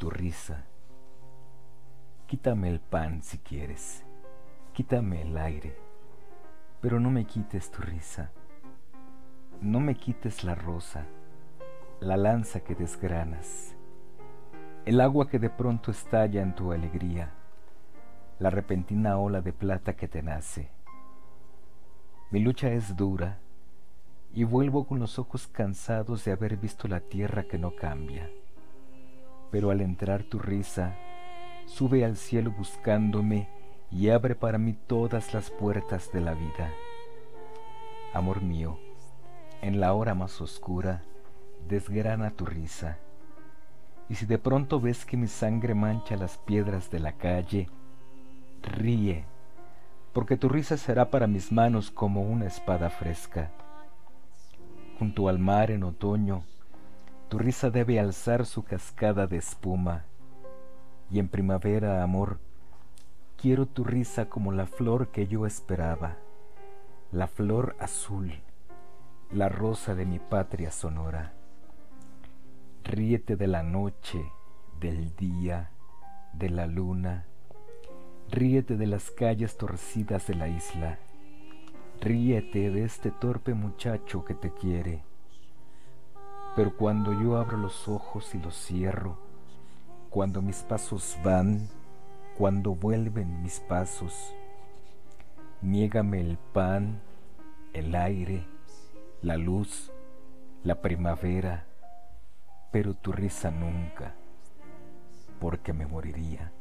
tu risa. Quítame el pan si quieres, quítame el aire, pero no me quites tu risa. No me quites la rosa, la lanza que desgranas, el agua que de pronto estalla en tu alegría, la repentina ola de plata que te nace. Mi lucha es dura y vuelvo con los ojos cansados de haber visto la tierra que no cambia. Pero al entrar tu risa, sube al cielo buscándome y abre para mí todas las puertas de la vida. Amor mío, en la hora más oscura, desgrana tu risa. Y si de pronto ves que mi sangre mancha las piedras de la calle, ríe, porque tu risa será para mis manos como una espada fresca. Junto al mar en otoño, tu risa debe alzar su cascada de espuma y en primavera, amor, quiero tu risa como la flor que yo esperaba, la flor azul, la rosa de mi patria sonora. Ríete de la noche, del día, de la luna, ríete de las calles torcidas de la isla, ríete de este torpe muchacho que te quiere. Pero cuando yo abro los ojos y los cierro, cuando mis pasos van, cuando vuelven mis pasos. Niégame el pan, el aire, la luz, la primavera, pero tu risa nunca, porque me moriría.